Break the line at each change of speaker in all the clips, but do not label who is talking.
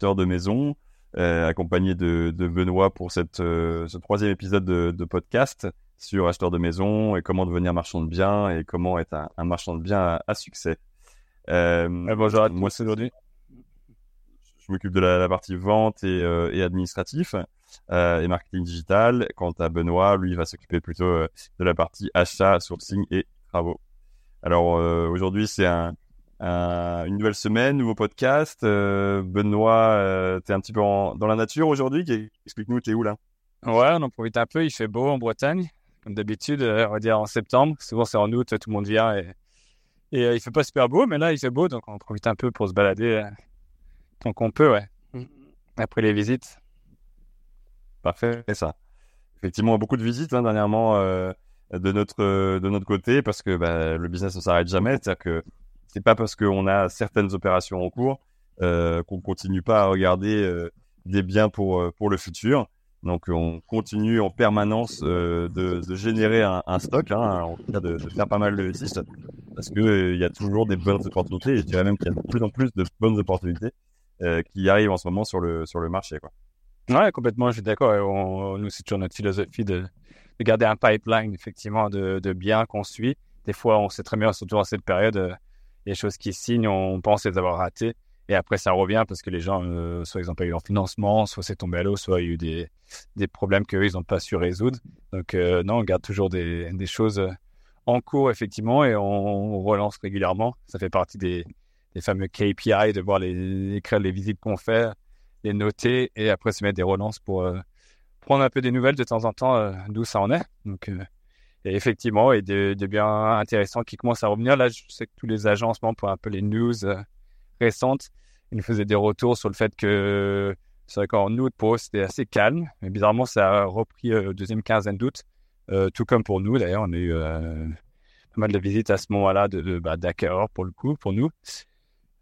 de maison, accompagné de, de, Benoît pour cette, ce troisième épisode de, de, podcast sur acheteurs de maison et comment devenir marchand de biens et comment être un, marchand de biens à, succès.
bonjour à moi, aujourd'hui.
Je m'occupe de la, partie vente et, et administratif. Euh, et marketing digital. Quant à Benoît, lui, il va s'occuper plutôt euh, de la partie achat, sourcing et travaux. Alors euh, aujourd'hui, c'est un, une nouvelle semaine, nouveau podcast. Benoît, tu es un petit peu dans la nature aujourd'hui. Explique-nous, t'es où là?
Ouais, on en profite un peu. Il fait beau en Bretagne, comme d'habitude. on va dire en septembre. Souvent, c'est en août, tout le monde vient et, et il fait pas super beau, mais là, il fait beau, donc on profite un peu pour se balader tant qu'on peut, ouais. Mm. Après les visites.
Parfait, ça. Effectivement, beaucoup de visites hein, dernièrement euh, de notre euh, de notre côté parce que bah, le business ne s'arrête jamais. C'est-à-dire que c'est pas parce qu'on a certaines opérations en cours euh, qu'on continue pas à regarder des biens pour pour le futur. Donc on continue en permanence de, de, générer un, stock, hein, de, faire pas mal de visites parce que il y a toujours des bonnes opportunités. Je dirais même qu'il y a de plus en plus de bonnes opportunités qui arrivent en ce moment sur le sur le marché, quoi.
Ouais, complètement, je suis d'accord. Nous, c'est toujours notre philosophie de, de, garder un pipeline, effectivement, de, de biens qu'on suit. Des fois, on sait très bien, surtout en cette période, des choses qui signent, on pense les avoir ratées. Et après, ça revient parce que les gens, euh, soit ils n'ont pas eu leur financement, soit c'est tombé à l'eau, soit il y a eu des, des problèmes qu'eux, ils n'ont pas su résoudre. Donc, euh, non, on garde toujours des, des, choses en cours, effectivement, et on, relance régulièrement. Ça fait partie des, des fameux KPI, de voir les, écrire les visites qu'on fait les noter et après se mettre des relances pour euh, prendre un peu des nouvelles de temps en temps d'où ça en est. et effectivement, et des de bien intéressants qui commencent à revenir. Là, je sais que tous les agents en ce moment, pour un peu les news récentes, ils nous faisaient des retours sur le fait que c'est vrai qu'en août, pour eux, c'était assez calme. Mais bizarrement, ça a repris deuxième quinzaine d'août, tout comme pour nous. D'ailleurs, on a eu pas mal de visites à ce moment-là de, de bah, pour le coup, pour nous.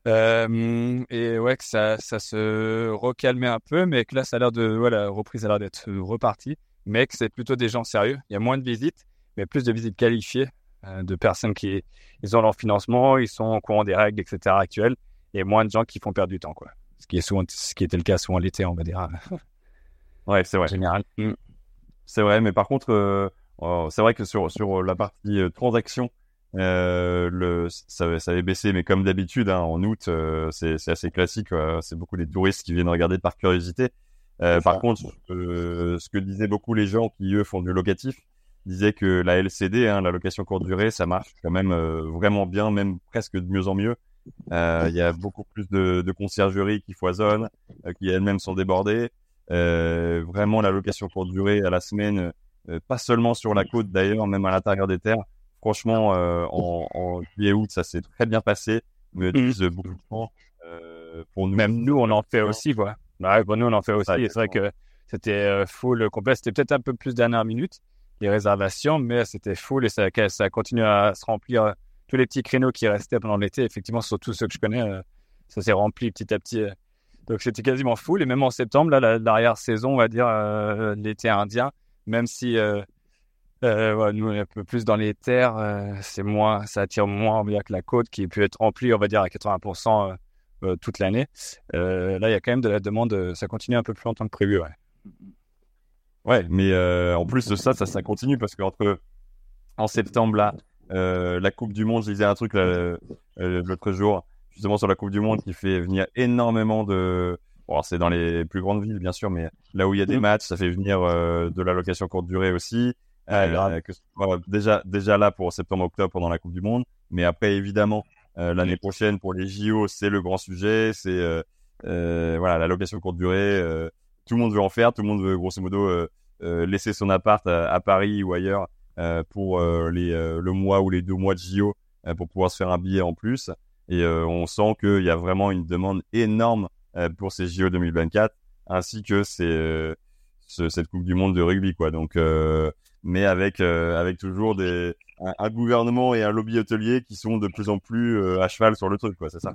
Euh, et ouais, que ça, ça se recalmait un peu, mais que là, ça a l'air de, ouais, la reprise a l'air d'être repartie, mais que c'est plutôt des gens sérieux. Il y a moins de visites, mais plus de visites qualifiées euh, de personnes qui ils ont leur financement, ils sont au courant des règles, etc. actuelles, et moins de gens qui font perdre du temps, quoi. Ce qui est souvent, ce qui était le cas souvent l'été, on va dire.
ouais, c'est vrai.
Général.
Mm. C'est vrai, mais par contre, euh, oh, c'est vrai que sur sur la partie transaction euh, le, ça, ça avait baissé, mais comme d'habitude, hein, en août, euh, c'est assez classique. c'est beaucoup les touristes qui viennent regarder par curiosité. Euh, par contre, euh, ce que disaient beaucoup les gens qui eux font du locatif, disaient que la LCD, hein, la location courte durée, ça marche quand même vraiment bien, même presque de mieux en mieux. Il y a beaucoup plus de, de conciergeries qui foisonnent, qui elles-mêmes sont débordées. vraiment, la location courte durée à la semaine, pas seulement sur la côte d'ailleurs, même à l'intérieur des terres Franchement, euh, en, en juillet août, ça s'est très bien passé. Nous mmh. beaucoup de.
Euh, pour nous. Même nous, on en fait aussi, quoi. Ouais, pour nous, on en fait aussi. c'est vrai que c'était euh, full complet. C'était peut-être un peu plus dernière minute, les réservations, mais c'était full et ça, ça a continué à se remplir. Tous les petits créneaux qui restaient pendant l'été, effectivement, surtout ceux que je connais, ça s'est rempli petit à petit. Donc c'était quasiment full. Et même en septembre, là, l'arrière-saison, on va dire, l'été indien, même si euh, nous, on est un peu plus dans les terres. Euh, c'est moins, ça attire moins bien que la côte qui peut être remplie, on va dire, à 80% euh, euh, toute l'année. là, il y a quand même de la demande. Ça continue un peu plus longtemps que prévu, ouais.
Ouais, mais en plus de ça, ça, ça continue parce qu'entre en septembre là, la Coupe du Monde, je disais un truc l'autre jour, justement sur la Coupe du Monde, qui fait venir énormément de Bon, c'est dans les plus grandes villes, bien sûr, mais là où il y a des mmh. matchs, ça fait venir de la location courte durée aussi. Euh, que, déjà, déjà là pour septembre-octobre pendant la Coupe du Monde, mais après évidemment euh, l'année prochaine pour les JO, c'est le grand sujet, c'est euh, euh voilà la location courte durée. tout le monde veut en faire, tout le monde veut grosso modo laisser son appart à, Paris ou ailleurs pour les le mois ou les deux mois de JO pour pouvoir se faire un billet en plus. Et on sent qu'il y a vraiment une demande énorme pour ces JO 2024, ainsi que c'est cette Coupe du Monde de rugby quoi. Donc mais avec euh, avec toujours des un, gouvernement et un lobby hôtelier qui sont de plus en plus euh, à cheval sur le truc, quoi. C'est ça?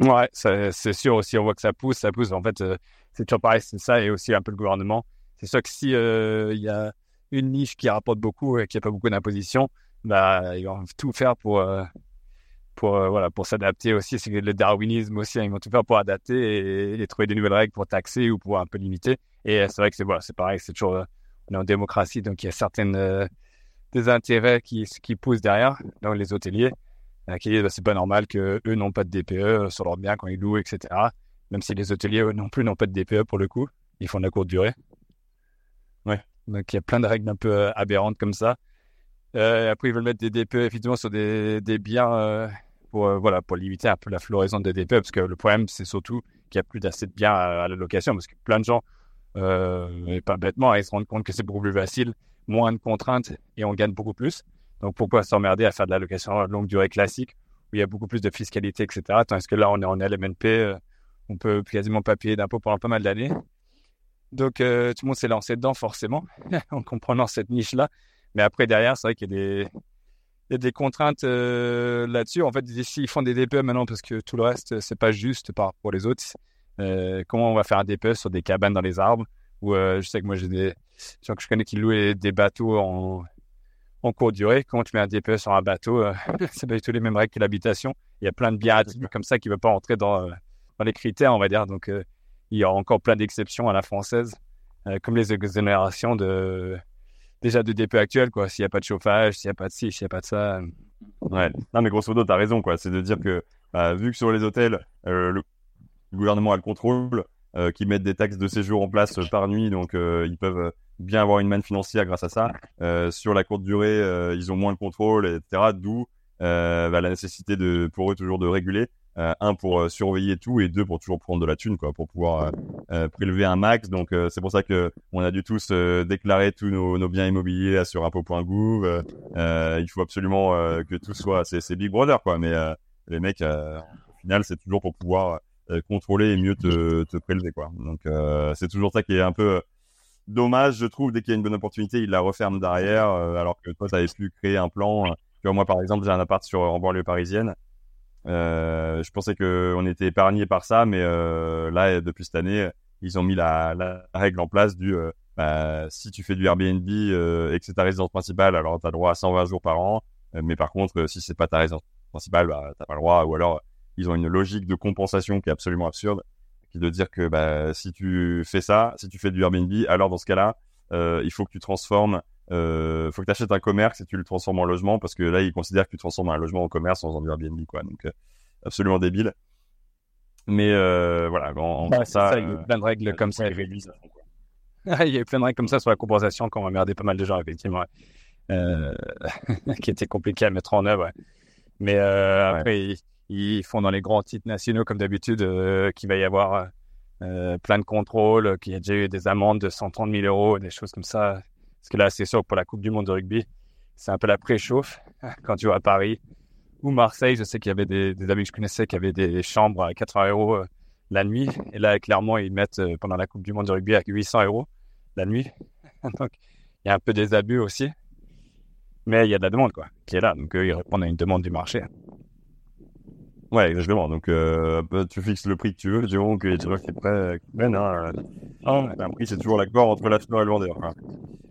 Ouais, c'est sûr aussi. On voit que ça pousse, ça pousse. En fait, euh, c'est toujours pareil, c'est ça et aussi un peu le gouvernement. C'est sûr que si il y a une niche qui rapporte beaucoup et qui a pas beaucoup d'imposition, bah ils vont tout faire pour pour euh, voilà pour s'adapter aussi. C'est le darwinisme aussi. Hein, ils vont tout faire pour adapter et, trouver des nouvelles règles pour taxer ou pour un peu limiter. Et c'est vrai que c'est voilà, pareil. C'est toujours on est en démocratie, donc il y a certaines des intérêts qui qui poussent derrière. Donc les hôteliers qui disent bah, c'est pas normal que eux n'ont pas de DPE sur leur bien quand ils louent, etc. Même si les hôteliers eux non plus n'ont pas de DPE pour le coup, ils font de la courte durée. Donc il y a plein de règles un peu aberrantes comme ça. Euh, après, ils veulent mettre des DPE effectivement sur des, biens euh, pour, euh, voilà, pour limiter un peu la floraison des DPE. Parce que le problème, c'est surtout qu'il n'y a plus d'assez de biens à, la location. Parce que plein de gens, et pas bêtement, ils se rendent compte que c'est beaucoup plus facile, moins de contraintes et on gagne beaucoup plus. Donc pourquoi s'emmerder à faire de la location longue durée classique où il y a beaucoup plus de fiscalité, etc. Tandis que là, on est en LMNP, on peut quasiment pas payer d'impôts pendant pas mal d'années. Donc tout le monde s'est lancé dedans forcément en comprenant cette niche-là. Mais après, derrière, c'est vrai qu'il y a des, il y a des contraintes euh, là-dessus. En fait, ici, ils font des DPE maintenant parce que tout le reste, c'est pas juste par rapport aux autres. Euh, comment on va faire un DPE sur des cabanes dans les arbres? Ou euh, je sais que moi, j'ai des gens que je connais qui louent des bateaux en, en courte durée. Comment tu mets un DPE sur un bateau? C'est pas du tout les mêmes règles que l'habitation. Il y a plein de biens comme ça qui ne veulent pas entrer dans, dans les critères, on va dire. Donc, il y a encore plein d'exceptions à la française, comme les exonérations de déjà de DPE actuel, quoi. S'il n'y a pas de chauffage, s'il n'y a pas de ci, s'il n'y a pas de ça.
Ouais. Non, mais grosso modo, tu as raison, quoi. C'est de dire que, bah, vu que sur les hôtels, euh, le gouvernement a le contrôle, euh, qu'ils mettent des taxes de séjour en place par nuit, donc euh, ils peuvent bien avoir une manne financière grâce à ça. sur la courte durée, ils ont moins de contrôle, etc. D'où bah, la nécessité de, pour eux toujours de réguler. Euh, un pour euh, surveiller tout et deux pour toujours prendre de la thune quoi pour pouvoir euh, prélever un max. Donc c'est pour ça que on a dû tous déclarer tous nos, biens immobiliers sur impôt.gouv il faut absolument que tout soit c'est Big Brother quoi. Mais les mecs au final c'est toujours pour pouvoir contrôler et mieux te, prélever quoi. Donc c'est toujours ça qui est un peu dommage je trouve. Dès qu'il y a une bonne opportunité ils la referment derrière alors que toi tu avais pu créer un plan. Moi par exemple j'ai un appart sur en banlieue parisienne je pensais qu'on était épargné par ça, mais euh, là, depuis cette année, ils ont mis la, la règle en place du euh, bah, si tu fais du Airbnb euh, et que c'est ta résidence principale, alors tu as droit à 120 jours par an. Euh, mais par contre, si c'est pas ta résidence principale, bah, t'as pas le droit. Ou alors, ils ont une logique de compensation qui est absolument absurde, qui est de dire que bah, si tu fais ça, si tu fais du Airbnb, alors dans ce cas-là, il faut que tu transformes euh, faut que tu achètes un commerce et tu le transformes en logement parce que là, ils considèrent que tu transformes un logement en commerce en faisant du Airbnb, quoi. Donc, euh, absolument débile. Mais euh, voilà, en,
bah, ça, il y a plein de règles comme ça. il y a plein de règles comme ça sur la compensation quand on a merdé pas mal de gens, effectivement, qui étaient compliqués à mettre en œuvre. Mais après, ils, font dans les grands titres nationaux, comme d'habitude, qu'il va y avoir plein de contrôles, qu'il y a déjà eu des amendes de 130 000 euros, des choses comme ça. Parce que là, c'est sûr pour la Coupe du Monde de rugby, c'est un peu la préchauffe. Quand tu vas à Paris ou Marseille, je sais qu'il y avait des, amis que je connaissais qui avaient des chambres à 80 euros euh, la nuit. Et là, clairement, ils mettent euh, pendant la Coupe du Monde de rugby à 800 euros la nuit. Donc, il y a un peu des abus aussi. Mais il y a de la demande, quoi, qui est là. Donc, ils répondent à une demande du marché.
Ouais, exactement. Donc, euh, tu fixes le prix que tu veux, du moment que tu vois que prêt. Ben, non, un prix, c'est toujours l'accord entre l'acheteur et le vendeur.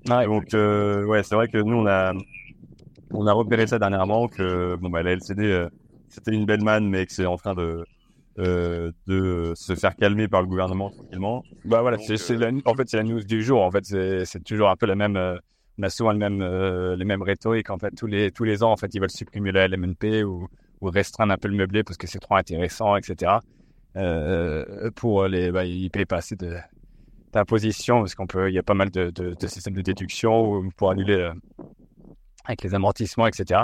donc, euh, ouais, c'est vrai que nous, on a, on a repéré ça dernièrement que bon, bah, la LCD, euh, c'était une belle manne, mais que c'est en train de, euh, de se faire calmer par le gouvernement tranquillement.
Bah voilà, c'est, en fait, c'est la news du jour. En fait, c'est, toujours un peu la même. on a souvent le même, les mêmes rhétoriques. En fait, tous les, tous les ans, en fait, ils veulent supprimer la LMNP ou ou restreindre un peu le meublé parce que c'est trop intéressant, etc. Euh, pour les, bah, ils payent pas assez d'imposition parce qu'on peut, il y a pas mal de, systèmes de déduction pour annuler euh, avec les amortissements, etc.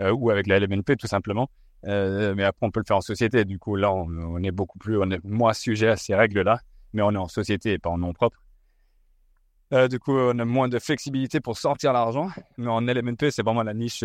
Euh, ou avec la LMNP tout simplement. Mais après, on peut le faire en société. Du coup, là, on, est beaucoup plus, on est moins sujet à ces règles-là, mais on est en société et pas en nom propre. du coup, on a moins de flexibilité pour sortir l'argent. Mais en LMNP, c'est vraiment la niche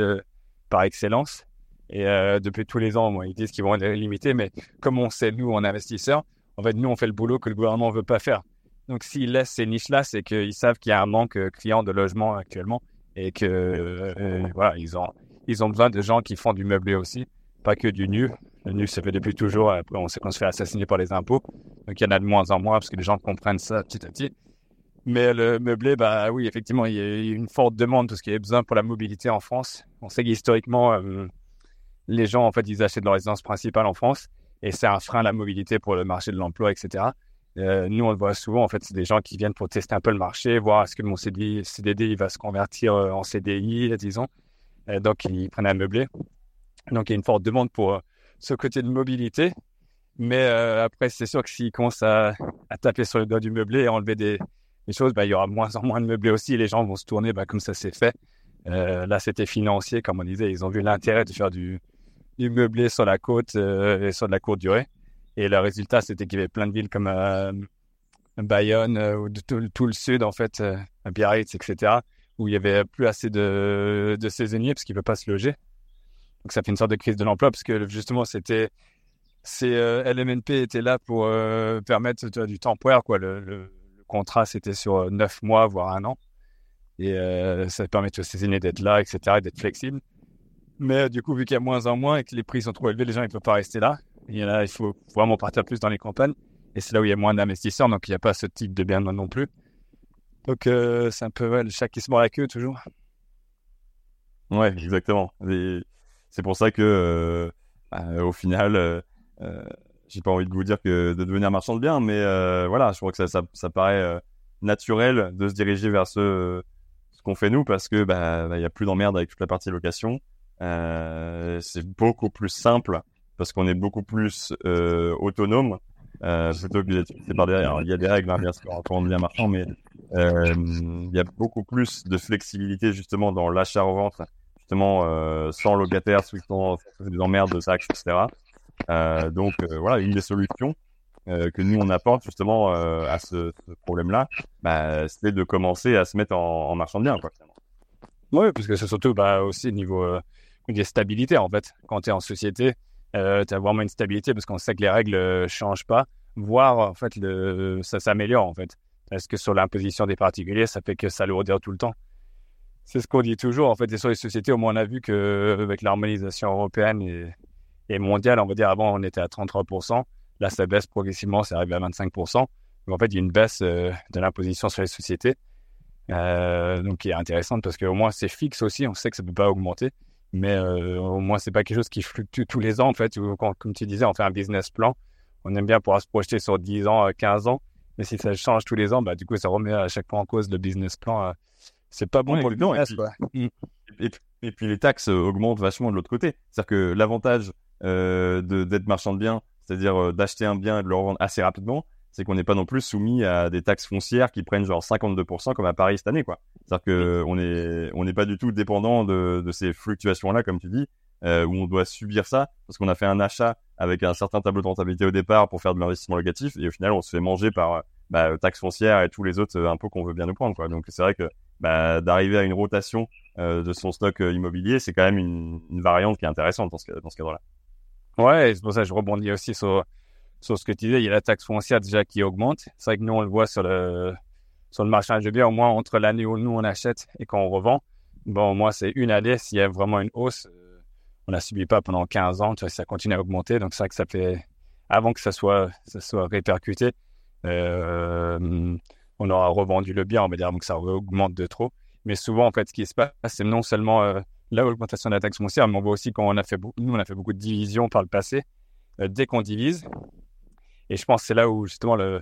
par excellence. Et euh, depuis tous les ans, ils disent qu'ils vont être limités, mais comme on sait, nous, en investisseurs, en fait, nous, on fait le boulot que le gouvernement ne veut pas faire. Donc, s'ils laissent ces niches-là, c'est qu'ils savent qu'il y a un manque euh, client de logement actuellement et que euh, voilà, ils ont, ils ont besoin de gens qui font du meublé aussi, pas que du nu. Le nu, ça fait depuis toujours. Après, on sait qu'on se fait assassiner par les impôts. Donc, il y en a de moins en moins parce que les gens comprennent ça petit à petit. Mais le meublé, bah oui, effectivement, il y a une forte demande parce qu'il y a besoin pour la mobilité en France. On sait qu'historiquement, les gens, en fait, ils achètent leur résidence principale en France et c'est un frein à la mobilité pour le marché de l'emploi, etc. Euh, nous, on le voit souvent, en fait, c'est des gens qui viennent pour tester un peu le marché, voir est-ce que mon CDD, CDD il va se convertir euh, en CDI, disons. donc, ils prennent un meublé. Donc, il y a une forte demande pour ce côté de mobilité. Mais après, c'est sûr que s'ils commencent à, taper sur le doigt du meublé et enlever des, choses, bah, il y aura moins en moins de meublés aussi. Les gens vont se tourner bah, comme ça s'est fait. là, c'était financier, comme on disait. Ils ont vu l'intérêt de faire du, du meublé sur la côte et sur de la courte durée. Et le résultat, c'était qu'il y avait plein de villes comme euh, Bayonne euh, ou tout, le sud, en fait, euh, Biarritz, etc., où il y avait plus assez de, saisonniers parce qu'ils ne peuvent pas se loger. Donc ça fait une sorte de crise de l'emploi parce que justement, c'était. C'est, LMNP était là pour permettre du temporaire. Quoi. Le, le, contrat, c'était sur neuf mois, voire un an. Et ça permet aux saisonniers d'être là, etc., d'être flexible. Mais du coup, vu qu'il y a moins en moins et que les prix sont trop élevés, les gens ne peuvent pas rester là. Et là, il faut vraiment partir plus dans les campagnes. Et c'est là où il y a moins d'investisseurs, donc il n'y a pas ce type de bien non plus. Donc euh, c'est un peu le chat qui se mord la queue toujours.
Ouais, exactement. c'est pour ça que euh, bah, au final, euh, j'ai pas envie de vous dire que de devenir marchand de biens, mais voilà, je crois que ça, ça, paraît naturel de se diriger vers ce, qu'on fait nous parce que bah, bah il a plus d'emmerde avec toute la partie location. C'est beaucoup plus simple parce qu'on est beaucoup plus euh, autonome euh, d'être par derrière. il y a des règles, hein, bien bien marchand, mais euh, il y a beaucoup plus de flexibilité justement dans l'achat-revente, justement euh, sans locataire, sans, des emmerdes de taxes, etc. Euh, donc euh, voilà, une des solutions que nous on apporte justement à ce, problème-là, bah, c'était de commencer à se mettre en, en marchand de biens.
Oui, parce que c'est surtout bah, aussi niveau euh, des stabilités en fait. Quand tu es en société, euh, tu as vraiment une stabilité parce qu'on sait que les règles ne euh, changent pas, voire en fait le, ça s'améliore en fait. Parce que sur l'imposition des particuliers, ça fait que ça lourdir tout le temps. C'est ce qu'on dit toujours en fait. Et sur les sociétés, au moins on a vu qu'avec l'harmonisation européenne et, et, mondiale, on va dire avant on était à 33%, là ça baisse progressivement, c'est arrivé à 25%. Donc en fait il y a une baisse euh, de l'imposition sur les sociétés. Euh, donc qui est intéressante parce qu'au moins c'est fixe aussi, on sait que ça ne peut pas augmenter mais euh, au moins c'est pas quelque chose qui fluctue tous les ans en fait. Comme tu disais on fait un business plan on aime bien pouvoir se projeter sur 10 ans 15 euh, ans. Mais si ça change tous les ans bah du coup ça remet à chaque fois en cause le business plan euh, c'est pas bon pour le business
et, puis, les taxes augmentent vachement de l'autre côté. C'est-à-dire que l'avantage d'être marchand de biens c'est-à-dire d'acheter un bien et de le revendre assez rapidement c'est qu'on n'est pas non plus soumis à des taxes foncières qui prennent genre 52% comme à Paris cette année, quoi. C'est-à-dire que on est, on n'est pas du tout dépendant de, de ces fluctuations-là, comme tu dis, euh, où on doit subir ça parce qu'on a fait un achat avec un certain tableau de rentabilité au départ pour faire de l'investissement locatif et au final on se fait manger par bah, taxes foncières et tous les autres euh, impôts qu'on veut bien nous prendre, quoi. Donc c'est vrai que bah, d'arriver à une rotation euh, de son stock immobilier, c'est quand même une, une, variante qui est intéressante dans ce, dans ce cadre-là.
Ouais, c'est pour ça que je rebondis aussi sur sur ce que tu disais, il y a la taxe foncière déjà qui augmente. C'est vrai que nous, on le voit sur le, sur le marché de biens, au moins entre l'année où nous, on achète et quand on revend. Bon, moi, c'est une année, s'il y a vraiment une hausse, euh, on la subit pas pendant 15 ans, tu vois, ça continue à augmenter. Donc, c'est vrai que ça fait, avant que ça soit, ça soit répercuté, euh, on aura revendu le bien, on va dire, donc ça augmente de trop. Mais souvent, en fait, ce qui se passe, c'est non seulement euh, l'augmentation de la taxe foncière, mais on voit aussi qu'on a fait, nous, on a fait beaucoup de divisions par le passé. dès qu'on divise, et je pense que c'est là où justement le,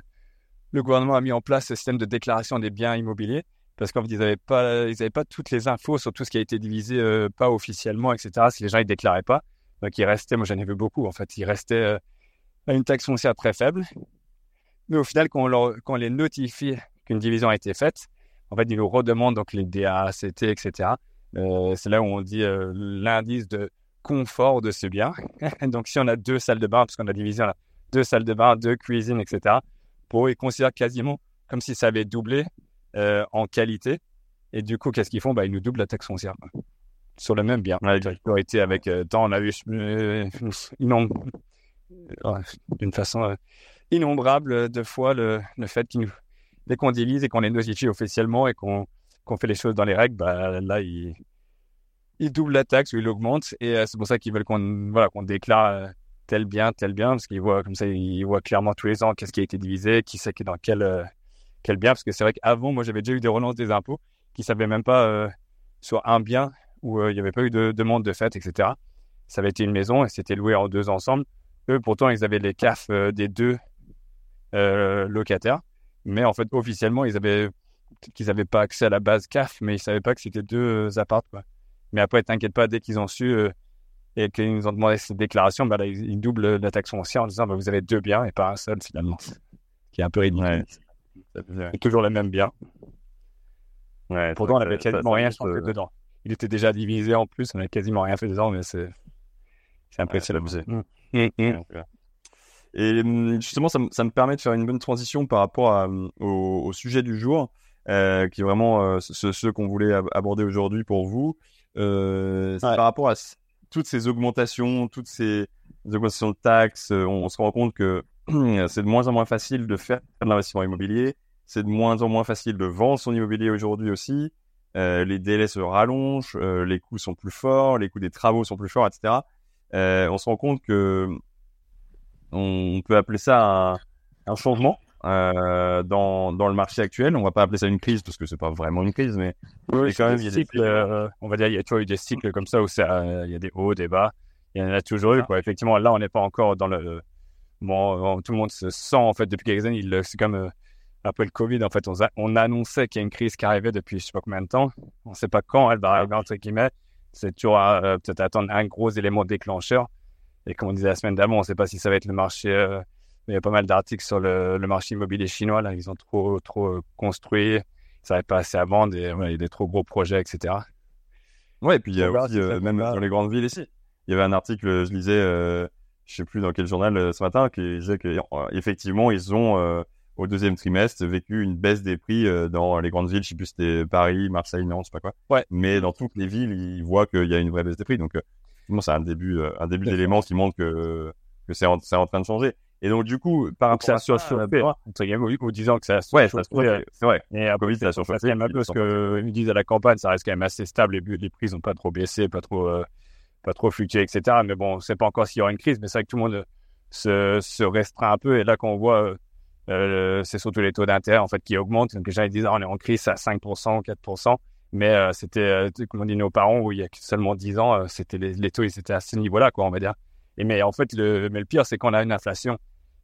le gouvernement a mis en place ce système de déclaration des biens immobiliers parce qu'en fait, ils n'avaient pas, pas toutes les infos sur tout ce qui a été divisé, euh, pas officiellement, etc. Si les gens ne déclaraient pas, donc ils restaient, moi j'en ai vu beaucoup en fait, ils restaient euh, à une taxe foncière très faible. Mais au final, quand on, leur, quand on les notifie qu'une division a été faite, en fait, ils nous redemandent donc les DACT, etc. Euh, c'est là où on dit l'indice de confort de ce bien. donc si on a deux salles de bain, parce qu'on a divisé là, deux salles de bain, deux cuisines, etc. Pour ils considèrent quasiment comme si ça avait doublé euh, en qualité. Et du coup, qu'est-ce qu'ils font? Bah, Ils nous doublent la taxe foncière sur le même bien. Été avec euh, tant on a eu euh, d'une façon innombrable de fois le, le fait qu'ils nous dès qu'on divise et qu'on les notifie officiellement et qu'on fait les choses dans les règles, bah, là, ils, ils doublent la taxe ou ils l'augmentent. Et c'est pour ça qu'ils veulent qu'on voilà, qu'on déclare tel bien, tel bien, parce qu'il voit comme ça, clairement tous les ans qu'est-ce qui a été divisé, qui sait qui est dans quel, euh, quel bien. Parce que c'est vrai qu'avant, moi, j'avais déjà eu des relances des impôts qui ne savaient même pas euh, sur un bien où euh, il n'y avait pas eu de demande de fait, etc. ça avait été une maison et c'était loué en deux ensemble. Eux, pourtant, ils avaient les CAF des deux locataires. Mais en fait, officiellement, ils avaient qu'ils n'avaient pas accès à la base CAF, mais ils ne savaient pas que c'était deux appartes. Quoi. Mais après, t'inquiète pas, dès qu'ils ont su et qu'ils nous ont demandé cette déclaration, bah ils, doublent la taxe foncière en disant bah, vous avez deux biens et pas un seul finalement. Qui est un peu ridicule. C'est toujours les mêmes biens. Ouais, Pourtant, on n'avait quasiment rien fait dedans. Il était déjà divisé en plus, on n'avait quasiment rien fait dedans, mais c'est impressionnant.
Mmh. Mmh, mmh. Et justement, ça, ça, me permet de faire une bonne transition par rapport à, au, sujet du jour, euh, qui est vraiment euh, ce, qu'on voulait aborder aujourd'hui pour vous. Euh, Par rapport à toutes ces augmentations, toutes ces augmentations de taxes, euh, on, se rend compte que c'est de moins en moins facile de faire de l'investissement immobilier. C'est de moins en moins facile de vendre son immobilier aujourd'hui aussi. Euh, les délais se rallongent, euh, les coûts sont plus forts, les coûts des travaux sont plus forts, etc. On se rend compte que on peut appeler ça un changement euh, dans, dans, le marché actuel. On va pas appeler ça une crise parce que c'est pas vraiment une crise, mais
oui, quand même, il y a des cycles. Euh, on va dire, il y a toujours eu des cycles comme ça où il y a des hauts, des bas. Il y en a toujours eu. Quoi. Effectivement, là, on n'est pas encore dans le. Bon, tout le monde se sent en fait depuis quelques années. C'est comme euh, après le Covid, en fait, on, on annonçait qu'il y a une crise qui arrivait depuis je sais pas combien de temps. On ne sait pas quand elle va arriver entre guillemets. C'est toujours peut-être attendre un gros élément déclencheur. Et comme on disait la semaine d'avant, on ne sait pas si ça va être le marché il y a pas mal d'articles sur le, marché immobilier chinois. Là, ils ont trop, trop euh, construit, ça n'arrive pas assez à vendre et il y a des trop gros projets, etc.
Ouais, et puis il y a aussi, euh, même dans les grandes villes ici. Il y avait un article, je lisais, euh, je sais plus dans quel journal ce matin, qui disait qu'effectivement, ils ont, au deuxième trimestre, vécu une baisse des prix dans les grandes villes. Je sais plus si c'était Paris, Marseille, Nantes, je sais pas quoi.
Ouais.
Mais dans toutes les villes, ils voient qu'il y a une vraie baisse des prix. Donc, c'est un début, un début d'éléments qui montre que, que c'est en, en train de changer. Et donc, du coup, par rapport à ça,
surchauffé,
ou
disant que ça
a Ouais, c'est vrai.
Et après, Covid, ça a surchauffé. un peu parce qu'ils disent à la campagne, ça reste quand même assez stable. Les, les prix n'ont pas trop baissé, pas trop, euh, pas trop fluctué, etc. Mais bon, on ne sait pas encore s'il y aura une crise. Mais c'est vrai que tout le monde se, se restreint un peu. Et là, quand on voit, euh, c'est surtout les taux d'intérêt, en fait, qui augmentent. Donc, les gens, ils disent, ah, on est en crise à 5%, 4%. Mais euh, c'était, euh, comme on dit nos parents, où il y a seulement 10 ans, c'était les, les, taux, ils étaient à ce niveau-là, quoi, on va dire. Et mais en fait, le, mais le pire, c'est qu'on a une inflation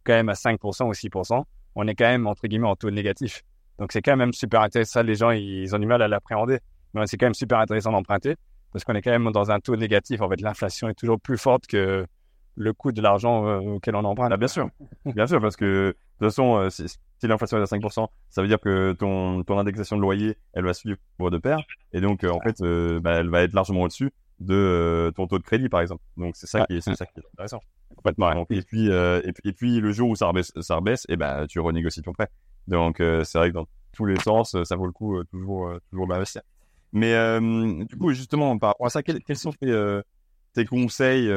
quand même à 5% ou 6%, on est quand même, entre guillemets, en taux négatif. Donc, c'est quand même super intéressant. Les gens, ils ont du mal à l'appréhender. Mais c'est quand même super intéressant d'emprunter parce qu'on est quand même dans un taux négatif. En fait, l'inflation est toujours plus forte que le coût de l'argent euh, auquel on emprunte.
Ah, bien sûr. bien sûr, parce que de toute façon, euh, si, l'inflation est à 5%, ça veut dire que ton, ton indexation de loyer, elle va suivre de pair. Et donc, euh, en fait, bah, elle va être largement au-dessus de ton taux de crédit, par exemple. Donc, c'est ça, qui est, ça qui est intéressant.
Complètement.
et, puis, euh, et, puis, le jour où ça rebaisse, ça rebaisse et eh ben, tu renégocies ton prêt. Donc, euh, c'est vrai que dans tous les sens, ça vaut le coup euh, toujours, toujours d'investir. Mais du coup, justement, par rapport à ça, quels, sont tes, tes conseils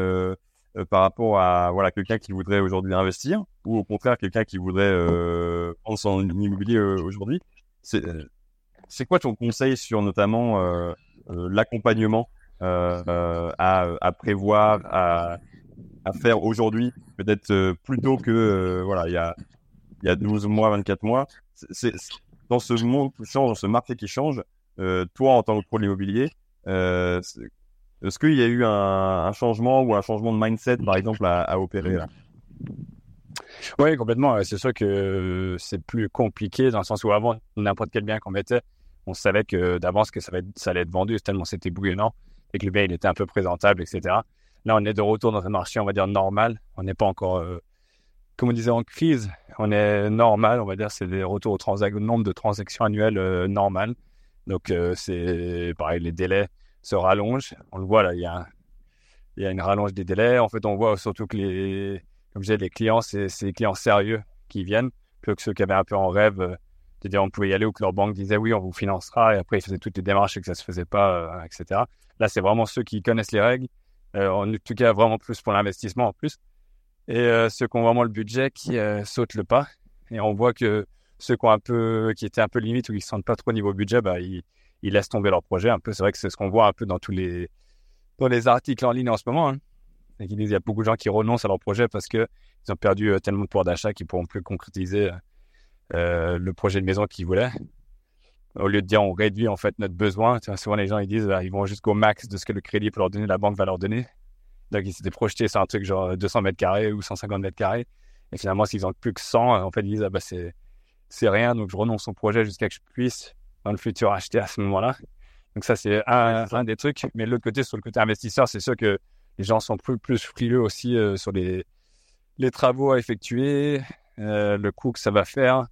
par rapport à voilà quelqu'un qui voudrait aujourd'hui investir ou au contraire quelqu'un qui voudrait prendre son immobilier aujourd'hui? C'est quoi ton conseil sur notamment l'accompagnement? À, à, prévoir, à, faire aujourd'hui, peut-être euh, plus tôt que euh, voilà, il y a y a 12 mois, 24 mois. Dans ce monde qui change, dans ce marché qui change, euh, toi en tant que pro de l'immobilier, est-ce qu'il y a eu un, changement ou un changement de mindset, par exemple, à, opérer
Oui, complètement. C'est sûr que c'est plus compliqué dans le sens où avant, n'importe quel bien qu'on mettait, on savait que d'avance que ça, va ça allait être vendu tellement c'était bouillonnant et que le bien il était un peu présentable, etc. Là, on est de retour dans un marché, on va dire, normal. On n'est pas encore, euh, comme on disait, en crise. On est normal, on va dire, c'est des retours au, nombre de transactions annuelles euh, normales. Donc, euh, c'est pareil, les délais se rallongent. On le voit là, il y a, une rallonge des délais. En fait, on voit surtout que les, comme je disais, les clients, c'est des clients sérieux qui viennent, plutôt que ceux qui avaient un peu en rêve de dire on pouvait y aller ou que leur banque disait oui, on vous financera et après ils faisaient toutes les démarches et que ça se faisait pas, etc. Là, c'est vraiment ceux qui connaissent les règles, euh, en tout cas vraiment plus pour l'investissement en plus. Et euh, ceux qui ont vraiment le budget qui euh, sautent le pas. Et on voit que ceux qui étaient un peu limite ou qui ne sentent pas trop au niveau budget, bah, ils, laissent tomber leur projet. Un peu, c'est vrai que c'est ce qu'on voit un peu dans tous les, dans les articles en ligne en ce moment. Hein. Il y a beaucoup de gens qui renoncent à leur projet parce que ils ont perdu tellement de pouvoir d'achat qu'ils pourront plus concrétiser le projet de maison qu'ils voulaient au lieu de dire on réduit en fait notre besoin, souvent les gens ils disent bah, ils vont jusqu'au max de ce que le crédit peut leur donner, la banque va leur donner. Donc, ils s'étaient projetés sur un truc genre 200 mètres carrés ou 150 mètres carrés. Et finalement, s'ils ont plus que 100, en fait, ils disent, ah, bah, c'est, c'est rien, donc je renonce au projet jusqu'à que je puisse, dans le futur, acheter à ce moment-là. Donc, ça, c'est un, un, des trucs. Mais de l'autre côté, sur le côté investisseur, c'est sûr que les gens sont plus, plus frileux aussi euh, sur les, les travaux à effectuer, euh, le coût que ça va faire, euh,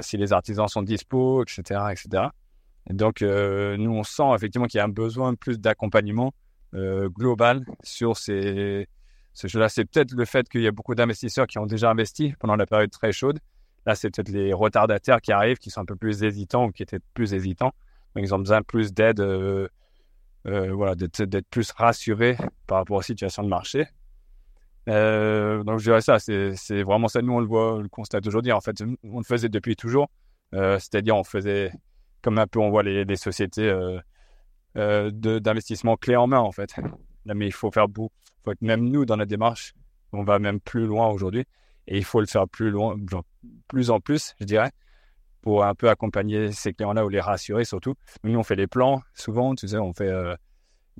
si les artisans sont dispo, etc. etc. Et donc, euh, nous, on sent effectivement qu'il y a un besoin plus d'accompagnement euh, global sur ces, ce jeu-là. C'est peut-être le fait qu'il y a beaucoup d'investisseurs qui ont déjà investi pendant la période très chaude. Là, c'est peut-être les retardataires qui arrivent, qui sont un peu plus hésitants ou qui étaient plus hésitants. Donc, ils ont besoin plus d'aide, euh, euh, voilà, d'être plus rassurés par rapport aux situations de marché. Euh, donc, je dirais ça, c'est vraiment ça. Nous, on le voit, on le constate aujourd'hui. En fait, on le faisait depuis toujours. Euh, C'est-à-dire, on faisait comme un peu on voit les, les sociétés euh, euh, d'investissement clé en main, en fait. Mais il faut faire beaucoup. Faut être, même nous, dans la démarche, on va même plus loin aujourd'hui. Et il faut le faire plus loin, plus en plus, je dirais, pour un peu accompagner ces clients-là ou les rassurer surtout. Nous, on fait les plans, souvent, tu sais, on fait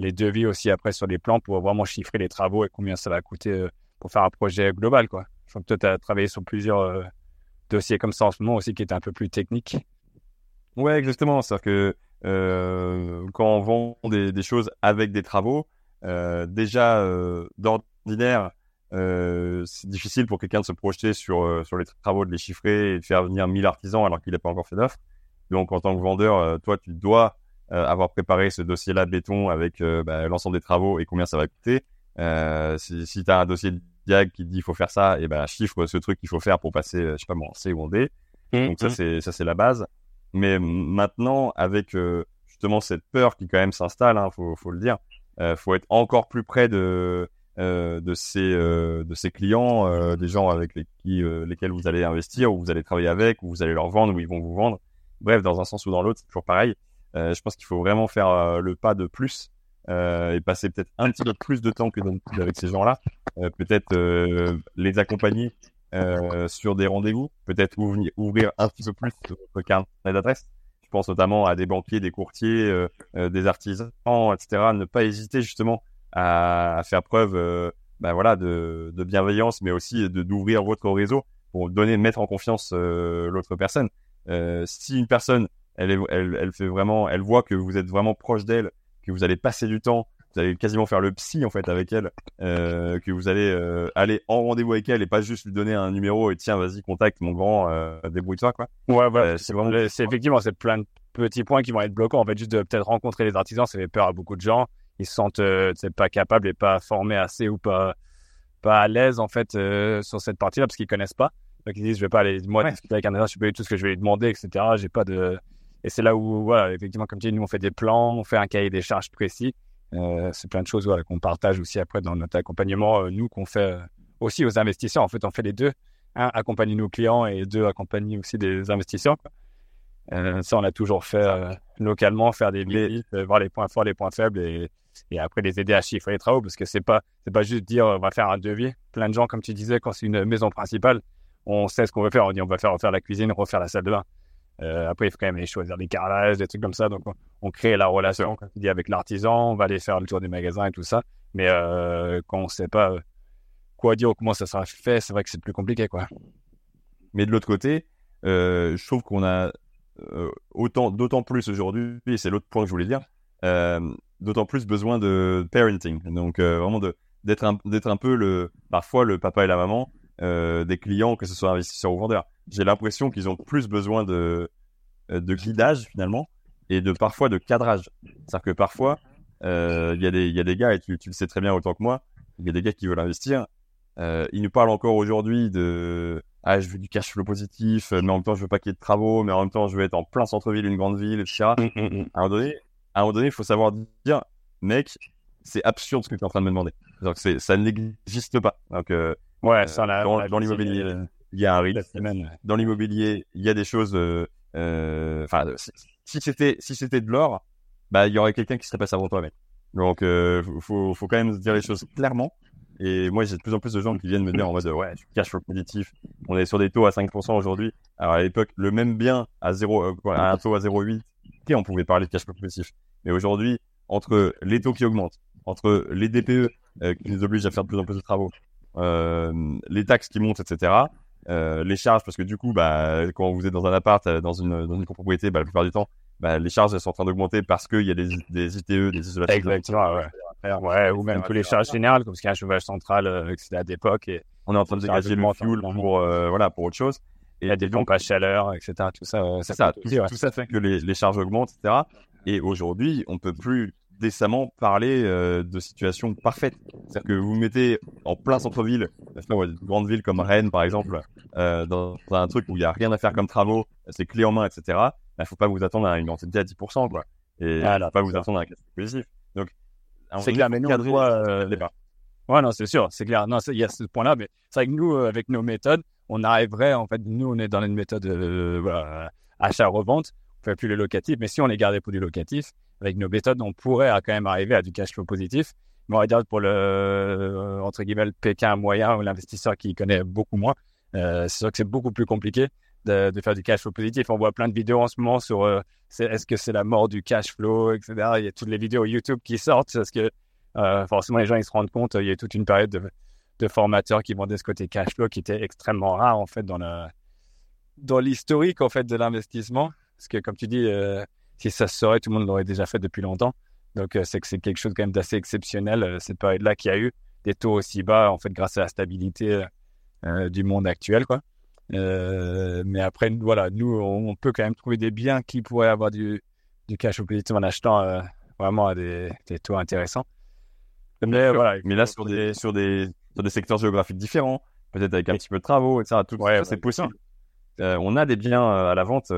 les devis aussi après sur les plans pour vraiment chiffrer les travaux et combien ça va coûter euh, pour faire un projet global, quoi. Je crois que tu as travaillé sur plusieurs euh, dossiers comme ça en ce moment aussi qui étaient un peu plus techniques.
Ouais, exactement. C'est-à-dire que euh, quand on vend des, choses avec des travaux, déjà d'ordinaire, c'est difficile pour quelqu'un de se projeter sur, sur les travaux, de les chiffrer et de faire venir 1000 artisans alors qu'il n'a pas encore fait d'offre. Donc en tant que vendeur, toi, tu dois avoir préparé ce dossier-là de béton avec bah, l'ensemble des travaux et combien ça va coûter. si si tu as un dossier de diag qui dit il faut faire ça, et ben chiffre ce truc qu'il faut faire pour passer, je sais pas moi, en C ou en D. Mmh, Donc ça, c'est ça c'est la base. Mais maintenant, avec euh, justement cette peur qui quand même s'installe, hein, faut, faut le dire, euh, faut être encore plus près de euh, de ces euh, de ces clients, euh, des gens avec les, qui, euh, lesquels vous allez investir, ou vous allez travailler avec, ou vous allez leur vendre, ou ils vont vous vendre. Bref, dans un sens ou dans l'autre, c'est toujours pareil. Je pense qu'il faut vraiment faire le pas de plus et passer peut-être un petit peu plus de temps que avec ces gens-là. peut-être les accompagner euh, sur des rendez-vous, peut-être ouvrir un petit peu plus votre carnet d'adresse. Je pense notamment à des banquiers, des courtiers, euh, euh, des artisans, etc. Ne pas hésiter justement à, faire preuve euh, ben voilà, de, bienveillance, mais aussi d'ouvrir votre réseau pour donner, mettre en confiance l'autre personne. si une personne, elle, est, elle, elle fait vraiment, elle voit que vous êtes vraiment proche d'elle, que vous allez passer du temps vous allez quasiment faire le psy en fait avec elle, euh, que vous allez euh, aller en rendez-vous avec elle et pas juste lui donner un numéro et tiens vas-y contacte mon grand, euh, débrouille-toi quoi.
Ouais voilà, c'est vraiment, c'est effectivement c'est plein de petits points qui vont être bloquants en fait juste de peut-être rencontrer les artisans ça fait peur à beaucoup de gens, ils se sentent pas capables et pas formés assez ou pas pas à l'aise en fait sur cette partie-là parce qu'ils connaissent pas, donc ils disent je vais pas aller moi ouais. avec un artiste je sais pas tout ce que je vais lui demander etc. J'ai pas de et c'est là où voilà effectivement comme tu dis nous on fait des plans, on fait un cahier des charges précis euh, c'est plein de choses voilà, qu'on partage aussi après dans notre accompagnement, euh, nous, qu'on fait euh, aussi aux investisseurs. En fait, on fait les deux. Un, accompagner nos clients et deux, accompagner aussi des investisseurs. Ça, on a toujours fait localement, faire des visites, voir les points forts, les points faibles et, et après les aider à chiffrer les travaux parce que c'est pas, c'est pas juste dire on va faire un devis. Plein de gens, comme tu disais, quand c'est une maison principale, on sait ce qu'on veut faire. On dit on va faire refaire la cuisine, refaire la salle de bain. Euh, après, il faut quand même aller choisir des carrelages, des trucs comme ça. Donc, on, on crée la relation, comme tu dis, avec l'artisan. On va aller faire le tour des magasins et tout ça. Mais euh, quand on ne sait pas quoi dire ou comment ça sera fait, c'est vrai que c'est plus compliqué, quoi.
Mais de l'autre côté, euh, je trouve qu'on a euh, autant, d'autant plus aujourd'hui, et c'est l'autre point que je voulais dire, euh, d'autant plus besoin de parenting. Donc, euh, vraiment de, d'être un, d'être un peu le, parfois le papa et la maman des clients, que ce soit investisseurs ou vendeurs j'ai l'impression qu'ils ont plus besoin de, euh, de guidage finalement et de parfois de cadrage. C'est-à-dire que parfois, euh, il y, a des, y a des gars, et tu, tu, le sais très bien autant que moi, il y a des gars qui veulent investir. Euh, ils nous parlent encore aujourd'hui de ah je veux du cash flow positif, mais en même temps je veux pas qu'il y ait de travaux, mais en même temps je veux être en plein centre-ville, une grande ville, etc. Mm, mm, mm. À un moment donné, à un moment donné, il faut savoir dire, mec, c'est absurde ce que tu es en train de me demander. Donc ça n'existe pas. Donc euh,
ouais, ça, la,
dans, dans l'immobilier il y a un risque. Dans l'immobilier, il y a des choses. Euh, euh, enfin, euh, si c'était si c'était de l'or, bah il y aurait quelqu'un qui serait passé avant toi, mec. Donc, euh, faut faut quand même dire les choses clairement. Et moi, j'ai de plus en plus de gens qui viennent me dire en mode ouais, tu cash flow positif. On est sur des taux à 5% aujourd'hui. Alors à l'époque, le même bien à 0, euh, à un taux à 0,8, on pouvait parler de cash flow positif. Mais aujourd'hui, entre les taux qui augmentent, entre les DPE euh, qui nous oblige à faire de plus en plus de travaux, euh, les taxes qui montent, etc. Euh, les charges, parce que du coup, bah, quand vous êtes dans un appart, euh, dans une, dans une copropriété, bah, la plupart du temps, bah, les charges elles sont en train d'augmenter parce qu'il y a des, des ITE, des isolations.
Exactement, ouais. ouais. ou même tous les charges générales, comme ce qu'il y a un chauffage central, euh, etc. à d'époque. Et
On est en train de dégager le
augmente,
fuel
hein.
pour, euh, voilà, pour autre chose.
il y a des pompes à chaleur, etc. Tout ça, euh,
ça, tout,
aussi, ouais.
tout ça fait que les, les charges augmentent, etc. Et aujourd'hui, on peut plus décemment parler euh, de situation parfaite. C'est-à-dire que vous mettez en plein centre-ville, une grande ville comme Rennes par exemple, euh, dans, dans un truc où il y a rien à faire comme travaux, c'est clé en main, etc. Bah, faut pas vous attendre à une rentabilité à 10%, quoi. Et
Voilà,
faut pas vous attendre à un flow positif. Donc,
C'est clair, mais nous, on voit, euh. Ouais, non, c'est sûr, c'est clair. Non, il y a ce point-là, mais c'est vrai que nous, euh, avec nos méthodes, on arriverait, en fait, nous, on est dans une méthode voilà, achat-revente, on fait plus le locatif, mais si on les gardait pour du locatif, avec nos méthodes, on pourrait quand même arriver à du cash flow positif. Mais on va dire pour le, euh, entre guillemets, le Pékin moyen ou l'investisseur qui connaît beaucoup moins, euh, c'est sûr que c'est beaucoup plus compliqué de, faire du cash flow positif. On voit plein de vidéos en ce moment sur euh, est-ce que c'est la mort du cash flow, etc. Il y a toutes les vidéos YouTube qui sortent parce que forcément, les gens ils se rendent compte, il y a toute une période de, formateurs qui vendaient ce côté cash flow qui était extrêmement rare en fait dans le dans l'historique en fait de l'investissement. Parce que comme tu dis, si ça se saurait, tout le monde l'aurait déjà fait depuis longtemps. Donc euh, c'est que c'est quelque chose quand même d'assez exceptionnel euh, cette période-là qui a eu des taux aussi bas en fait grâce à la stabilité euh, du monde actuel quoi. Euh, mais après voilà, nous on, peut quand même trouver des biens qui pourraient avoir du du cash flow positif en achetant euh, vraiment à des, des taux intéressants. Mais voilà, il
Mais là, sur des, sur des, sur des secteurs géographiques différents, peut-être avec un petit peu de travaux, etc. Tout
Ouais,
ça,
ouais,
c'est possible. Euh, on a des biens à la vente,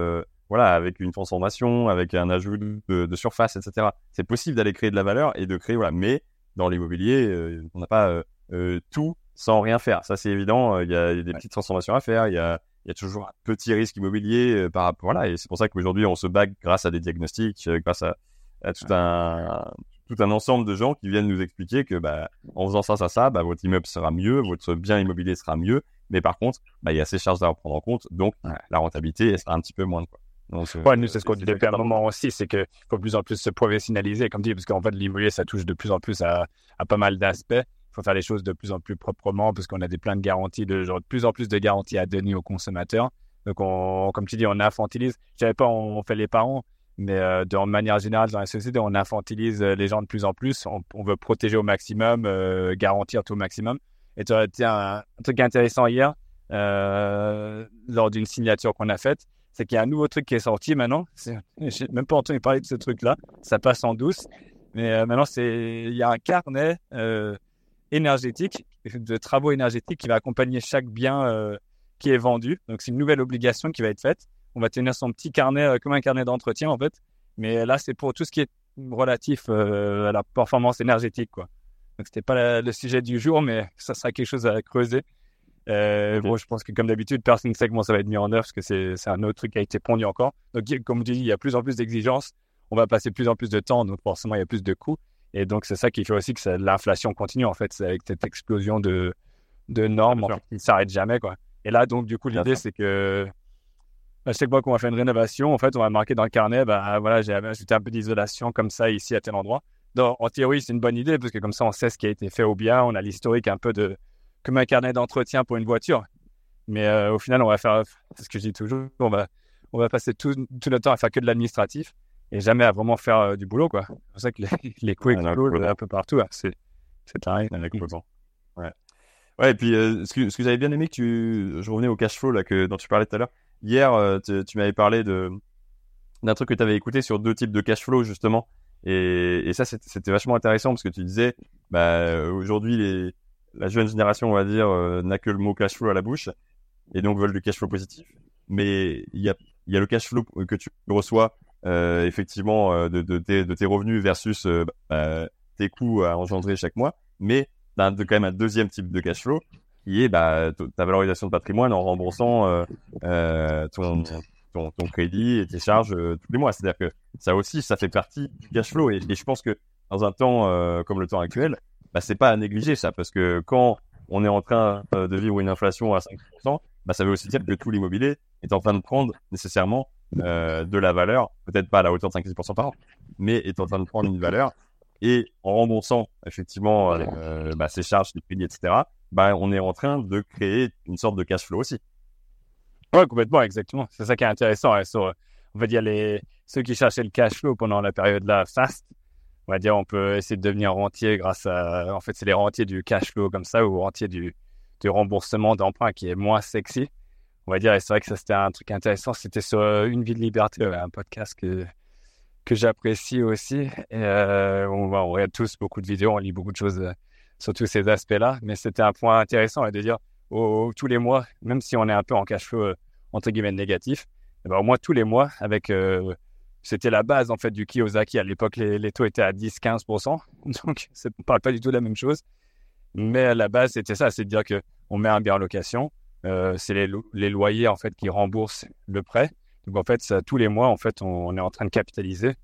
voilà, avec une transformation, avec un ajout de, de surface, etc. C'est possible d'aller créer de la valeur et de créer, voilà. Mais dans l'immobilier, euh, on n'a pas euh, euh, tout sans rien faire. Ça, c'est évident. Il y, a, il y a des petites transformations à faire. Il y a, il y a toujours un petit risque immobilier par rapport, voilà. Et c'est pour ça qu'aujourd'hui, on se bat grâce à des diagnostics, grâce à, à tout un, tout un ensemble de gens qui viennent nous expliquer que, bah, en faisant ça, ça, ça, bah, votre immeuble sera mieux, votre bien immobilier sera mieux. Mais par contre, bah, il y a ces charges à prendre en compte, donc
Ouais.
la rentabilité elle sera un petit peu moindre. Quoi. Donc, euh,
Ouais, nous, c'est ce qu'on dit depuis un moment aussi, c'est qu'il faut de plus en plus se professionnaliser, comme dit, parce qu'en fait, l'immobilier, ça touche de plus en plus à, à pas mal d'aspects. Il faut faire les choses de plus en plus proprement, parce qu'on a des plein de garanties, de, genre, de plus en plus de garanties à donner aux consommateurs. Donc, on, comme tu dis, on infantilise. Je savais pas, on, on fait les parents, mais euh, de manière générale, dans la société, on infantilise euh, les gens de plus en plus. On, on veut protéger au maximum, euh, garantir tout au maximum. Et tu as un, un truc intéressant hier, euh, lors d'une signature qu'on a faite c'est qu'il y a un nouveau truc qui est sorti maintenant. J'ai même pas entendu parler de ce truc-là. Ça passe en douce. Mais euh, maintenant, c'est il y a un carnet euh, énergétique, de travaux énergétiques qui va accompagner chaque bien euh, qui est vendu. Donc, c'est une nouvelle obligation qui va être faite. On va tenir son petit carnet comme un carnet d'entretien, en fait. Mais là, c'est pour tout ce qui est relatif à la performance énergétique, quoi. Donc, c'était pas le sujet du jour, mais ça sera quelque chose à creuser. Euh. Bon, je pense que comme d'habitude, personne ne sait comment ça va être mis en œuvre parce que c'est un autre truc qui a été pondu encore. Donc, comme tu dis, il y a plus en plus d'exigences. On va passer plus en plus de temps, donc forcément, il y a plus de coûts. Et donc, c'est ça qui fait aussi que l'inflation continue, en fait. C'est avec cette explosion de, de normes en fait, qui ne s'arrête jamais, quoi. Et là, donc, du coup, l'idée, c'est que à chaque fois qu'on va faire une rénovation, en fait, on va marquer dans le carnet, bah, voilà, j'ai ajouté un peu d'isolation comme ça ici à tel endroit. Donc, en théorie, c'est une bonne idée parce que comme ça, on sait ce qui a été fait au bien, on a l'historique un peu de, comme un carnet d'entretien pour une voiture. Mais euh, au final, on va faire, c'est ce que je dis toujours, on va, on va passer tout, tout notre temps à faire que de l'administratif et jamais à vraiment faire euh, du boulot, quoi. C'est pour ça que les, les coûts explosent un peu partout. hein. C'est, c'est.
Ouais, complètement. Ouais. Ouais, et puis euh, ce que, ce que j'avais bien aimé que tu, je revenais au cash flow là que dont tu parlais tout à l'heure. Hier, euh, tu, tu m'avais parlé de d'un truc que tu avais écouté sur deux types de cash flow justement. Et, et ça, c'était c'était vachement intéressant parce que tu disais, bah aujourd'hui les la jeune génération, on va dire, euh, n'a que le mot cash flow à la bouche et donc veulent du cash flow positif. Mais il y a le cash flow que tu reçois euh, effectivement euh, de, tes, revenus versus bah, tes coûts à engendrer chaque mois. Mais t'as un- quand même un deuxième type de cash flow qui est bah, ta valorisation de patrimoine en remboursant ton, crédit et tes charges tous les mois. C'est-à-dire que ça aussi, ça fait partie du cash flow. Et, je pense que dans un temps comme le temps actuel, bah, c'est pas à négliger ça, parce que quand on est en train euh, de vivre une inflation à 5%, bah, ça veut aussi dire que tout l'immobilier est en train de prendre nécessairement euh, de la valeur, peut-être pas à la hauteur de 5-6% par an, mais est en train de prendre une valeur et en remboursant effectivement euh, bah, ces charges, les crédits, etc., bah, on est en train de créer une sorte de cash flow aussi.
Ouais, complètement, exactement. C'est ça qui est intéressant. on va dire les ceux qui cherchaient le cash flow pendant la période là fast. On va dire on peut essayer de devenir rentier grâce à. En fait, c'est les rentiers du cash flow comme ça ou rentier du, du remboursement d'emprunt qui est moins sexy. On va dire, et c'est vrai que ça c'était un truc intéressant. C'était sur Une vie de liberté, un podcast que que j'apprécie aussi. Euh, on, on, regarde tous beaucoup de vidéos, on lit beaucoup de choses euh, sur tous ces aspects-là. Mais c'était un point intéressant de dire tous les mois, même si on est un peu en cash flow euh, entre guillemets négatif, eh ben, au moins tous les mois, avec c'était la base en fait du Kiyosaki. À l'époque, les, taux étaient à 10-15%, donc on ne parle pas du tout de la même chose. Mais la base, c'était ça, c'est de dire que on met un bien en location, c'est les, les, loyers en fait qui remboursent le prêt. Donc en fait, tous les mois, en fait, on, est en train de capitaliser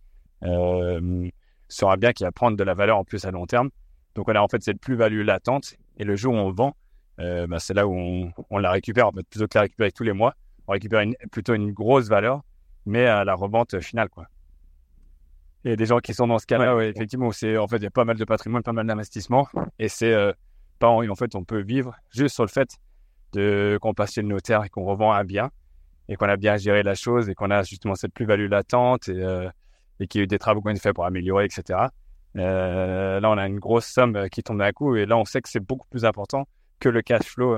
euh, sur un bien qui va prendre de la valeur en plus à long terme. Donc on a en fait cette plus-value latente et le jour où on vend, euh, bah, c'est là où on, la récupère. Plutôt que la récupérer tous les mois, on récupère plutôt une grosse valeur, mais à la revente finale, quoi. Il y a des gens qui sont dans ce cas-là, ouais, effectivement, c'est en fait il y a pas mal de patrimoine, pas mal d'investissements, et c'est euh, pas en, fait on peut vivre juste sur le fait de qu'on passe chez le notaire et qu'on revend un bien et qu'on a bien géré la chose et qu'on a justement cette plus-value latente et, euh, et qu'il y a eu des travaux qui ont été faits pour améliorer, etc. Euh, là, on a une grosse somme qui tombe d'un coup et là, on sait que c'est beaucoup plus important que le cash flow,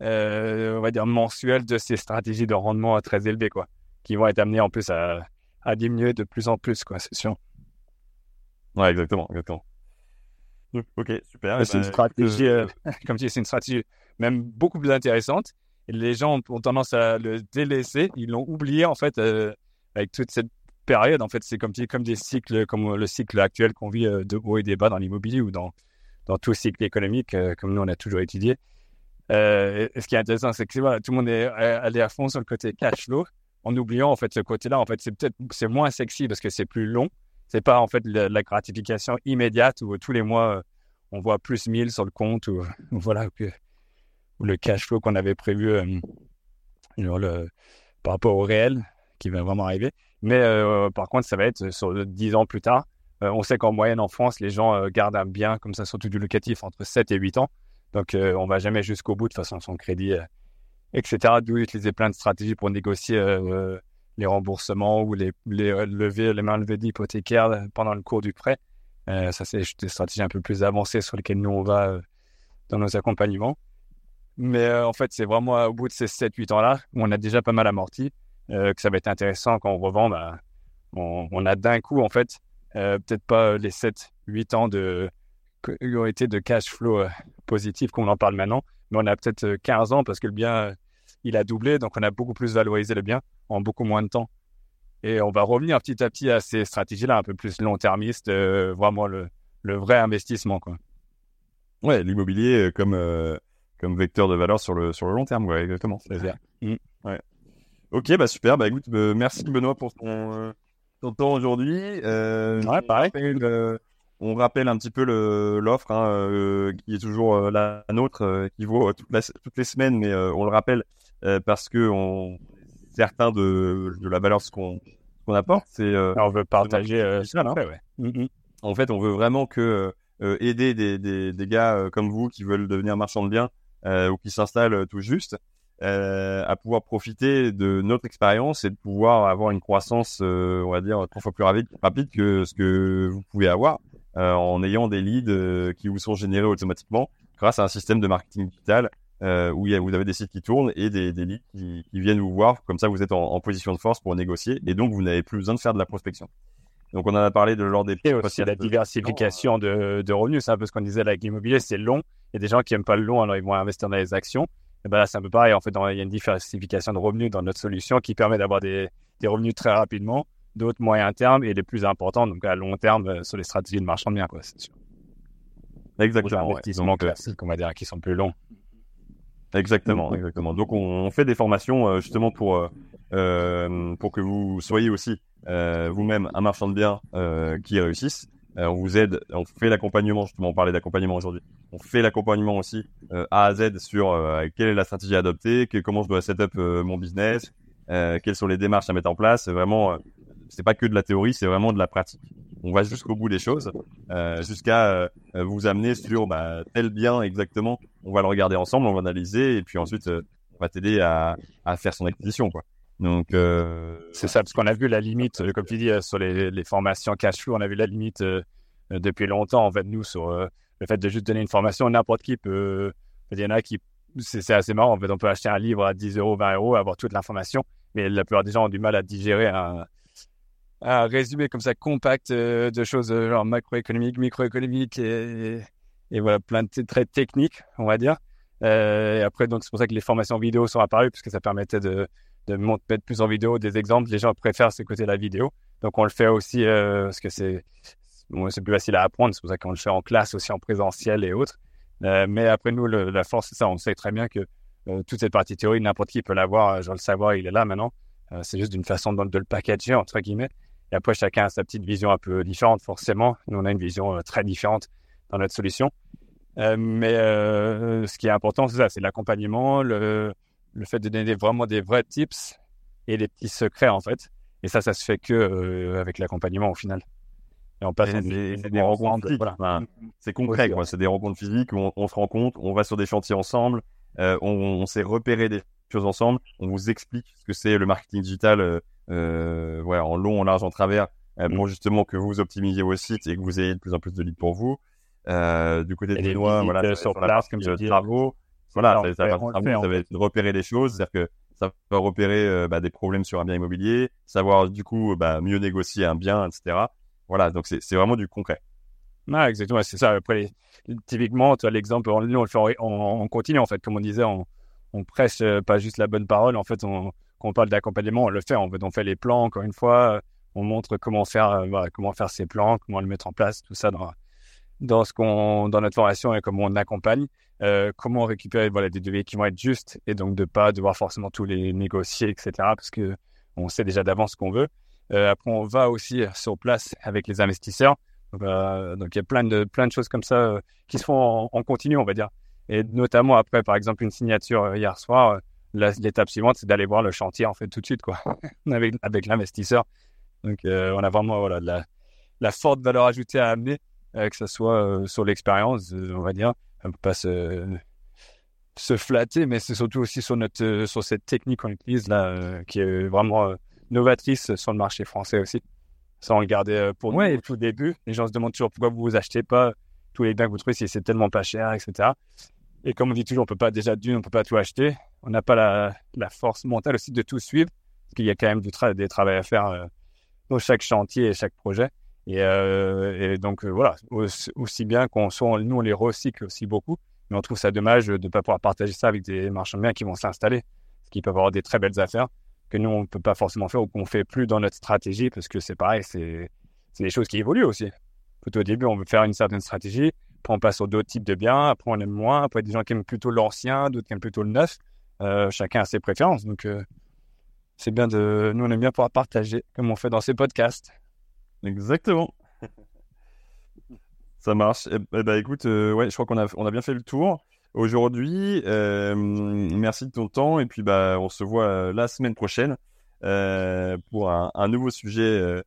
on va dire, mensuel de ces stratégies de rendement très élevées, quoi, qui vont être amenées en plus à, à diminuer de plus en plus, quoi, c'est sûr.
Ouais, exactement, exactement. Ok, super.
C'est une ben, stratégie, comme tu dis, c'est une stratégie même beaucoup plus intéressante les gens ont tendance à le délaisser. Ils l'ont oublié, en fait, euh, avec toute cette période. En fait, c'est comme, comme des cycles, comme le cycle actuel qu'on vit euh, de haut et des bas dans l'immobilier ou dans, dans tout cycle économique, euh, comme nous, on a toujours étudié. ce qui est intéressant, c'est que tout le monde est allé à fond sur le côté cash flow, en oubliant, en fait, ce côté-là. En fait, c'est peut-être c'est moins sexy parce que c'est plus long. C'est pas, en fait, la, gratification immédiate où tous les mois, on voit plus 1000 sur le compte ou, voilà, le cash flow qu'on avait prévu euh, le, par rapport au réel qui va vraiment arriver. Mais euh, par contre, ça va être sur 10 ans plus tard. Euh, on sait qu'en moyenne en France, les gens gardent un bien comme ça, surtout du locatif, entre 7 et 8 ans. Donc, on va jamais jusqu'au bout de façon son crédit, etc. D'où utiliser plein de stratégies pour négocier les remboursements ou les, les, les mains levées d'hypothécaires pendant le cours du prêt. ça, c'est des stratégies un peu plus avancées sur lesquelles nous, on va dans nos accompagnements. Mais euh, en fait, c'est vraiment au bout de ces 7-8 ans-là, où on a déjà pas mal amorti, euh, que ça va être intéressant quand on revend. Bah, on, a d'un coup, en fait, euh, peut-être pas les 7-8 ans de, été de cash flow positif comme on en parle maintenant, mais on a peut-être 15 ans parce que le bien, il a doublé, donc on a beaucoup plus valorisé le bien en beaucoup moins de temps. Et on va revenir petit à petit à ces stratégies-là, un peu plus long-termistes, vraiment le, le, vrai investissement. Quoi.
Ouais, l'immobilier comme comme vecteur de valeur sur le, sur le long terme. Ouais, exactement.
Mm.
Ouais. Ok, bah super. Bah écoute, euh, merci Benoît pour ton, euh, ton temps aujourd'hui. Euh,
ouais, pareil.
On rappelle un petit peu l'offre hein, qui est toujours la nôtre, qui vaut toutes les semaines, mais on le rappelle parce que on certain de, de la valeur ce qu'on apporte. C'est
on veut partager ça, non ouais.
Mm, mm. En fait, on veut vraiment que aider des, des, des gars comme vous qui veulent devenir marchands de biens euh, ou qui s'installent euh, tout juste, euh, à pouvoir profiter de notre expérience et de pouvoir avoir une croissance, on va dire, trois fois plus rapide, rapide que ce que vous pouvez avoir en ayant des leads qui vous sont générés automatiquement grâce à un système de marketing digital euh, où vous avez des sites qui tournent et des, des leads qui, qui, viennent vous voir. Comme ça, vous êtes en, en, position de force pour négocier et donc vous n'avez plus besoin de faire de la prospection. Donc on en a parlé de lors des
et aussi la diversification de, de revenus. C'est un peu ce qu'on disait avec l'immobilier, c'est long. Il y a des gens qui aiment pas le long, alors ils vont investir dans les actions. Et ben là, c'est un peu pareil. En fait, il y a une diversification de revenus dans notre solution qui permet d'avoir des, des, revenus très rapidement, d'autres moyen terme et les plus importants, donc à long terme euh, sur les stratégies de marchand de biens, quoi, c'est sûr.
Exactement.
Les investissements classiques, on va dire, qui sont plus longs.
Exactement, exactement. Donc on, fait des formations euh, justement pour euh, euh, pour que vous soyez aussi euh, vous-même un marchand de biens euh, qui réussisse. Euh, on vous aide, on fait l'accompagnement, justement, on parlait d'accompagnement aujourd'hui. On fait l'accompagnement aussi A à Z sur quelle est la stratégie à adopter, que, comment je dois set up mon business, quelles sont les démarches à mettre en place. Vraiment, c'est pas que de la théorie, c'est vraiment de la pratique. on va jusqu'au bout des choses, euh, jusqu'à euh, vous amener sur bah, tel bien exactement. On va le regarder ensemble, on va analyser, et puis ensuite, euh, on va t'aider à, à faire son acquisition, quoi. Donc,
c'est ça, parce qu'on a vu la limite, comme tu dis, sur les, les formations cash flow, on a vu la limite depuis longtemps, en fait, nous, sur le fait de juste donner une formation, n'importe qui peut. Il y en a qui. C'est assez marrant, en fait, on peut acheter un livre à 10 euros, 20 euros, avoir toute l'information, mais la plupart des gens ont du mal à digérer un, un résumé comme ça compact euh, de choses euh, genre macroéconomiques, microéconomiques et, voilà, plein de traits techniques, on va dire. Euh, et après, donc, c'est pour ça que les formations vidéo sont apparues, puisque ça permettait de, de mettre plus en vidéo des exemples. Les gens préfèrent ce côté de la vidéo. Donc, on le fait aussi parce que c'est c'est plus facile à apprendre. C'est pour ça qu'on le fait en classe aussi, en présentiel et autres. mais après, nous, la force, c'est ça. On sait très bien que toute cette partie théorie, n'importe qui peut l'avoir. Genre, le savoir, il est là maintenant. c'est juste d'une façon de, le packager, entre guillemets. Et après, chacun a sa petite vision un peu différente, forcément. Nous, on a une vision euh, très différente dans notre solution. Euh, mais euh, ce qui est important, c'est ça, c'est l'accompagnement, le, le fait de donner vraiment des vrais tips et des petits secrets, en fait. Et ça, ça se fait que avec l'accompagnement, au final.
Et on passe des, des rencontres physiques. Voilà. c'est concret, quoi. C'est des rencontres physiques où on, on, se rencontre, on va sur des chantiers ensemble, on, on s'est repéré des choses ensemble, on vous explique ce que c'est le marketing digital euh, voilà, en long, en large, en travers, euh, pour mm. justement que vous optimisiez vos sites et que vous ayez de plus en plus de leads pour vous. Euh, du côté des lois, voilà,
sur place, comme je dis,
travaux, voilà, ça, va, être repérer des choses, c'est-à-dire que ça va repérer euh, bah, des problèmes sur un bien immobilier, savoir du coup bah, mieux négocier un bien, etc. Voilà, donc c'est vraiment du concret.
Ah, exactement, c'est ça. Après, typiquement, tu as l'exemple, nous on le fait en, fait, comme on disait, on, on presse pas juste la bonne parole, en fait, on, quand on parle d'accompagnement, on le fait. On, fait les plans, encore une fois. On montre comment faire, euh, comment faire ces plans, comment le mettre en place, tout ça dans, dans, ce qu'on, notre formation et comment on accompagne. Euh, comment récupérer voilà, des devis qui vont être justes et donc de pas devoir forcément tous les négocier, etc. Parce que on sait déjà d'avance ce qu'on veut. Euh, après, on va aussi sur place avec les investisseurs. Donc, il y a plein de, plein de choses comme ça qui se font en, continu, on va dire. Et notamment après, par exemple, une signature hier soir, l'étape suivante, c'est d'aller voir le chantier en fait tout de suite quoi, avec, avec l'investisseur. Donc euh, on a vraiment voilà, de la, la, forte valeur ajoutée à amener, euh, que ce soit euh, sur l'expérience, on va dire. On peut pas se, se flatter, mais c'est surtout aussi sur, notre, sur cette technique qu'on utilise là, qui est vraiment novatrice sur le marché français aussi. Ça, on le gardait pour nous au tout début. Les gens se demandent toujours pourquoi vous vous achetez pas tous les biens que vous trouvez si c'est tellement pas cher, etc. Et comme on dit toujours, on peut pas déjà d'une, on peut pas tout acheter on n'a pas la, force mentale aussi de tout suivre, parce qu'il y a quand même des travaux à faire euh, dans chaque chantier et chaque projet. Et, euh, donc euh, voilà, aussi, bien qu'on soit, nous on les recycle aussi beaucoup, mais on trouve ça dommage de ne pas pouvoir partager ça avec des marchands de biens qui vont s'installer, parce qu'ils peuvent avoir des très belles affaires que nous on ne peut pas forcément faire ou qu'on fait plus dans notre stratégie, parce que c'est pareil, c'est des choses qui évoluent aussi. Plutôt au début, on veut faire une certaine stratégie, on passe sur d'autres types de biens, après on aime moins, après il y a des gens qui aiment plutôt l'ancien, d'autres qui aiment plutôt le neuf. Euh, chacun a ses préférences. Donc, euh, c'est bien de. Nous, on aime bien pouvoir partager, comme on fait dans ces podcasts.
Exactement. Ça marche. Eh, eh ben, écoute, euh, ouais, je crois qu'on a, on a bien fait le tour aujourd'hui. merci de ton temps et puis bah, on se voit la semaine prochaine pour un, nouveau sujet,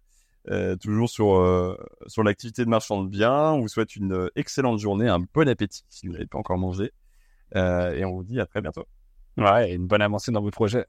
toujours sur, sur l'activité de marchand de biens. On vous souhaite une excellente journée, un bon appétit si vous n'avez pas encore mangé et on vous dit à très bientôt.
Ouais, et une bonne avancée dans vos projets.